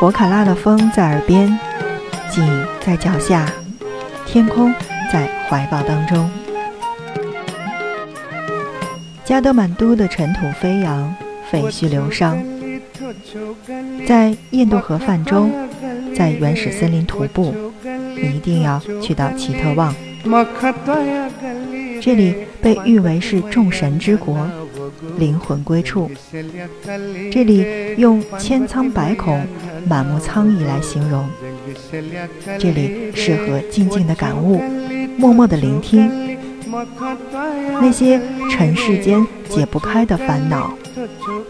博卡拉的风在耳边，景在脚下，天空在怀抱当中。加德满都的尘土飞扬，废墟流伤，在印度河泛舟，在原始森林徒步，你一定要去到奇特旺。这里被誉为是众神之国，灵魂归处。这里用千疮百孔、满目苍痍来形容。这里适合静静的感悟，默默的聆听。那些尘世间解不开的烦恼，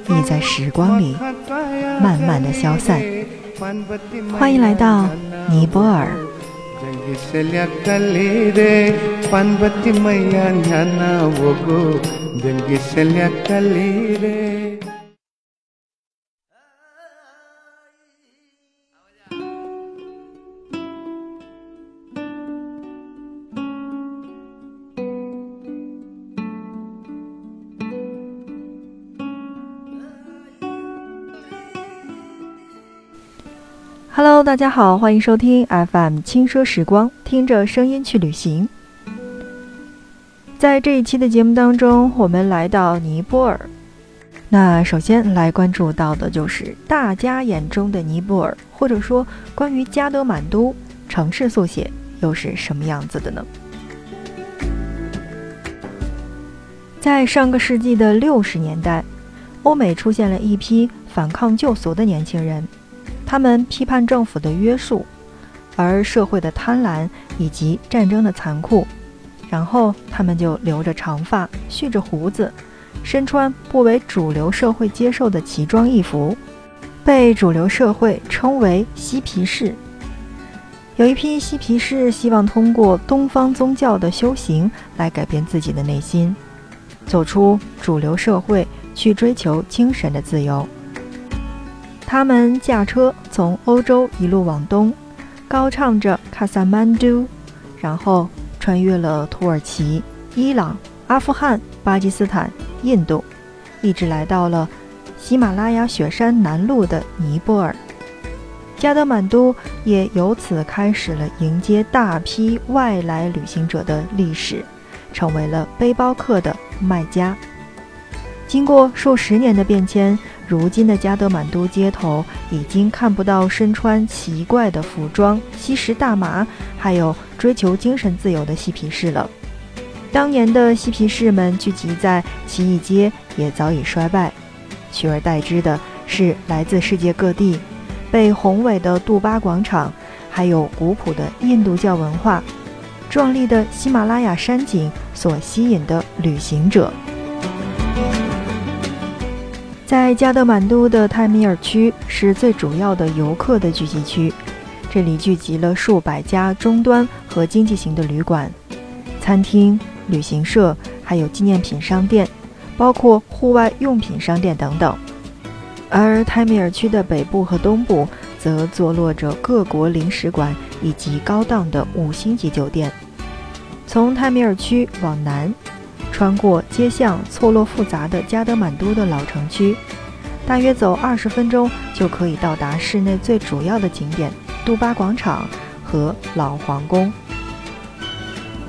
已在时光里慢慢的消散。欢迎来到尼泊尔。ಗಿಸಲ್ಯಾಕಲ್ಲಿದೆ ಪಾನ್ಬತ್ತಿ ಮಯ್ಯ ಜ್ಞಾನ ಹೋಗು ಜಂಗಿಸಲ್ಯಾಕಲ್ಲಿದೆ Hello，大家好，欢迎收听 FM 轻奢时光，听着声音去旅行。在这一期的节目当中，我们来到尼泊尔。那首先来关注到的就是大家眼中的尼泊尔，或者说关于加德满都城市速写又是什么样子的呢？在上个世纪的六十年代，欧美出现了一批反抗旧俗的年轻人。他们批判政府的约束，而社会的贪婪以及战争的残酷，然后他们就留着长发，蓄着胡子，身穿不为主流社会接受的奇装异服，被主流社会称为嬉皮士。有一批嬉皮士希望通过东方宗教的修行来改变自己的内心，走出主流社会，去追求精神的自由。他们驾车从欧洲一路往东，高唱着卡萨曼都，然后穿越了土耳其、伊朗、阿富汗、巴基斯坦、印度，一直来到了喜马拉雅雪山南麓的尼泊尔。加德满都也由此开始了迎接大批外来旅行者的历史，成为了背包客的卖家。经过数十年的变迁。如今的加德满都街头已经看不到身穿奇怪的服装、吸食大麻，还有追求精神自由的嬉皮士了。当年的嬉皮士们聚集在奇异街也早已衰败，取而代之的是来自世界各地、被宏伟的杜巴广场，还有古朴的印度教文化、壮丽的喜马拉雅山景所吸引的旅行者。在加德满都的泰米尔区是最主要的游客的聚集区，这里聚集了数百家中端和经济型的旅馆、餐厅、旅行社，还有纪念品商店，包括户外用品商店等等。而泰米尔区的北部和东部则坐落着各国领事馆以及高档的五星级酒店。从泰米尔区往南。穿过街巷错落复杂的加德满都的老城区，大约走二十分钟就可以到达市内最主要的景点杜巴广场和老皇宫。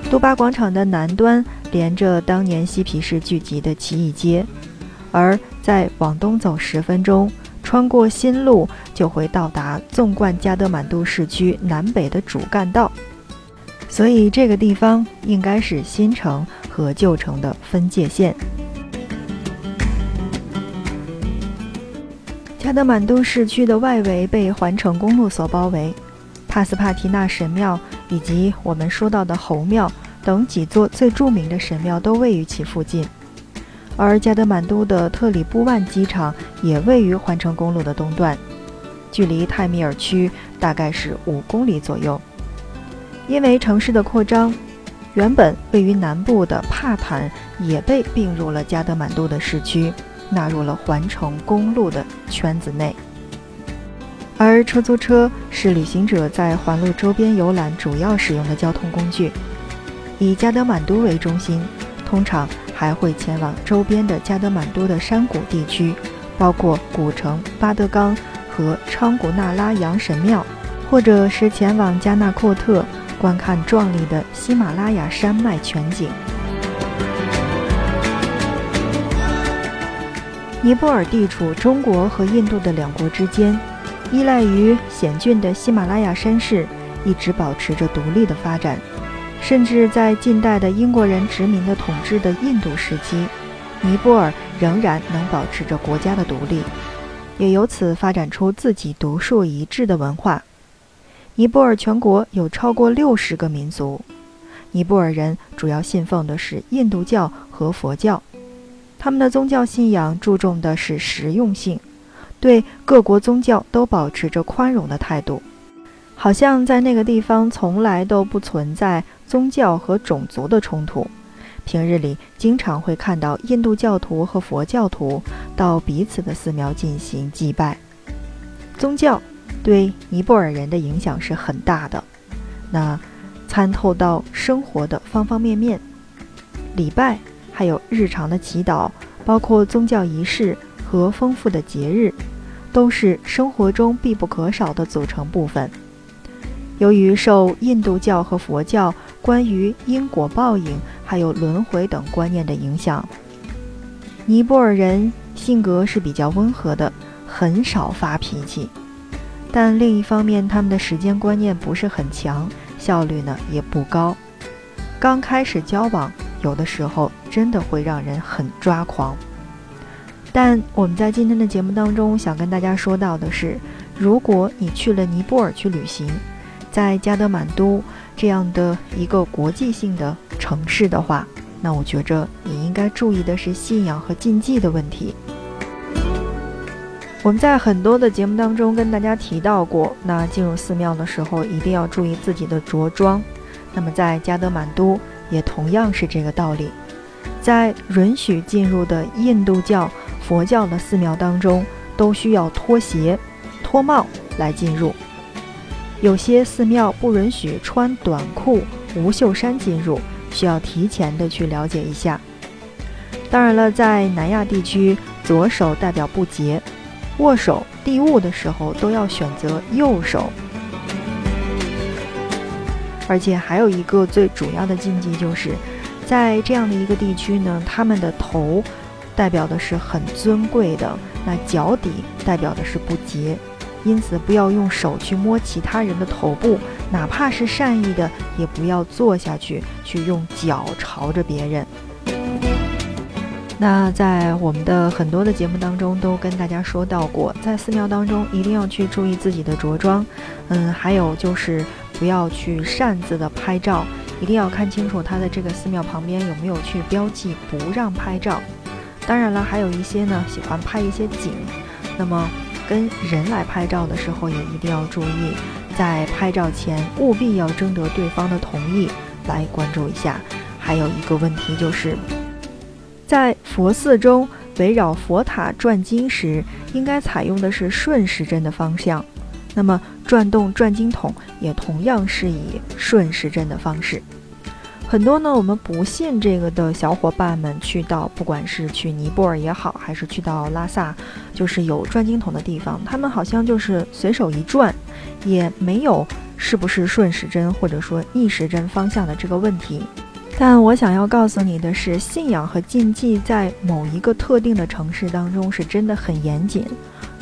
杜巴广场的南端连着当年嬉皮士聚集的奇异街，而再往东走十分钟，穿过新路就会到达纵贯加德满都市区南北的主干道。所以这个地方应该是新城。和旧城的分界线。加德满都市区的外围被环城公路所包围，帕斯帕提纳神庙以及我们说到的猴庙等几座最著名的神庙都位于其附近。而加德满都的特里布万机场也位于环城公路的东段，距离泰米尔区大概是五公里左右。因为城市的扩张。原本位于南部的帕坦也被并入了加德满都的市区，纳入了环城公路的圈子内。而出租车是旅行者在环路周边游览主要使用的交通工具。以加德满都为中心，通常还会前往周边的加德满都的山谷地区，包括古城巴德冈和昌古纳拉扬神庙，或者是前往加纳阔特观看壮丽的喜马拉雅山脉全景。尼泊尔地处中国和印度的两国之间，依赖于险峻的喜马拉雅山势，一直保持着独立的发展。甚至在近代的英国人殖民的统治的印度时期，尼泊尔仍然能保持着国家的独立，也由此发展出自己独树一帜的文化。尼泊尔全国有超过六十个民族，尼泊尔人主要信奉的是印度教和佛教。他们的宗教信仰注重的是实用性，对各国宗教都保持着宽容的态度，好像在那个地方从来都不存在宗教和种族的冲突。平日里经常会看到印度教徒和佛教徒到彼此的寺庙进行祭拜。宗教对尼泊尔人的影响是很大的，那参透到生活的方方面面，礼拜。还有日常的祈祷，包括宗教仪式和丰富的节日，都是生活中必不可少的组成部分。由于受印度教和佛教关于因果报应还有轮回等观念的影响，尼泊尔人性格是比较温和的，很少发脾气。但另一方面，他们的时间观念不是很强，效率呢也不高。刚开始交往。有的时候真的会让人很抓狂，但我们在今天的节目当中想跟大家说到的是，如果你去了尼泊尔去旅行，在加德满都这样的一个国际性的城市的话，那我觉着你应该注意的是信仰和禁忌的问题。我们在很多的节目当中跟大家提到过，那进入寺庙的时候一定要注意自己的着装。那么在加德满都。也同样是这个道理，在允许进入的印度教、佛教的寺庙当中，都需要脱鞋、脱帽来进入。有些寺庙不允许穿短裤、无袖衫进入，需要提前的去了解一下。当然了，在南亚地区，左手代表不洁，握手递物的时候都要选择右手。而且还有一个最主要的禁忌，就是在这样的一个地区呢，他们的头代表的是很尊贵的，那脚底代表的是不洁，因此不要用手去摸其他人的头部，哪怕是善意的，也不要坐下去去用脚朝着别人。那在我们的很多的节目当中都跟大家说到过，在寺庙当中一定要去注意自己的着装，嗯，还有就是。不要去擅自的拍照，一定要看清楚它的这个寺庙旁边有没有去标记不让拍照。当然了，还有一些呢喜欢拍一些景，那么跟人来拍照的时候也一定要注意，在拍照前务必要征得对方的同意来关注一下。还有一个问题就是，在佛寺中围绕佛塔转经时，应该采用的是顺时针的方向。那么转动转经筒也同样是以顺时针的方式。很多呢，我们不信这个的小伙伴们去到，不管是去尼泊尔也好，还是去到拉萨，就是有转经筒的地方，他们好像就是随手一转，也没有是不是顺时针或者说逆时针方向的这个问题。但我想要告诉你的是，信仰和禁忌在某一个特定的城市当中是真的很严谨。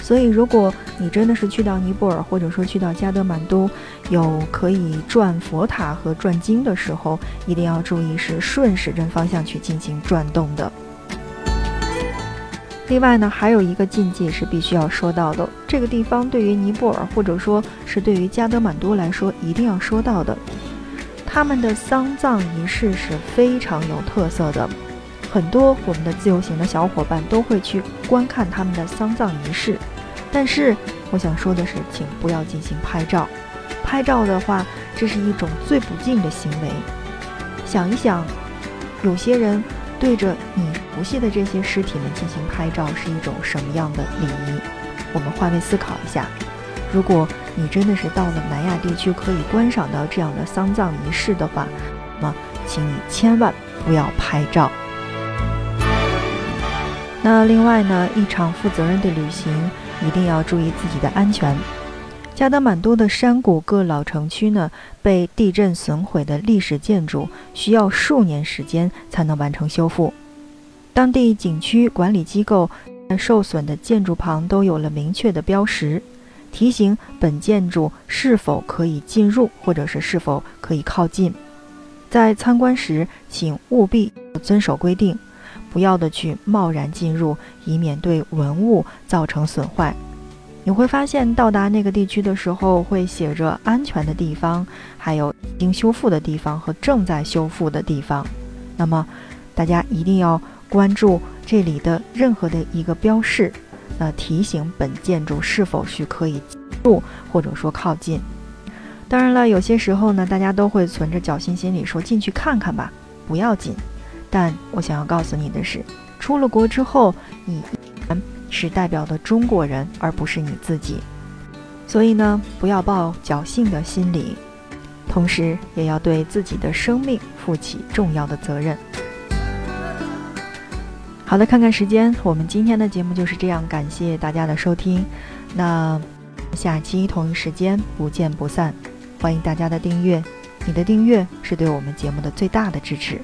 所以，如果你真的是去到尼泊尔，或者说去到加德满都，有可以转佛塔和转经的时候，一定要注意是顺时针方向去进行转动的。另外呢，还有一个禁忌是必须要说到的，这个地方对于尼泊尔，或者说是对于加德满都来说，一定要说到的，他们的丧葬仪式是非常有特色的。很多我们的自由行的小伙伴都会去观看他们的丧葬仪式，但是我想说的是，请不要进行拍照。拍照的话，这是一种最不敬的行为。想一想，有些人对着你熟悉的这些尸体们进行拍照，是一种什么样的礼仪？我们换位思考一下，如果你真的是到了南亚地区可以观赏到这样的丧葬仪式的话，那么请你千万不要拍照。那另外呢，一场负责任的旅行，一定要注意自己的安全。加德满都的山谷各老城区呢，被地震损毁的历史建筑需要数年时间才能完成修复。当地景区管理机构在受损的建筑旁都有了明确的标识，提醒本建筑是否可以进入，或者是是否可以靠近。在参观时，请务必遵守规定，不要的去贸然进入，以免对文物造成损坏。你会发现，到达那个地区的时候，会写着“安全的地方”，还有“已经修复的地方”和“正在修复的地方”。那么，大家一定要关注这里的任何的一个标示，那提醒本建筑是否是可以进入或者说靠近。当然了，有些时候呢，大家都会存着侥幸心理，说进去看看吧，不要紧。但我想要告诉你的是，出了国之后，你。是代表的中国人，而不是你自己。所以呢，不要抱侥幸的心理，同时也要对自己的生命负起重要的责任。好的，看看时间，我们今天的节目就是这样，感谢大家的收听。那下期同一时间不见不散，欢迎大家的订阅，你的订阅是对我们节目的最大的支持。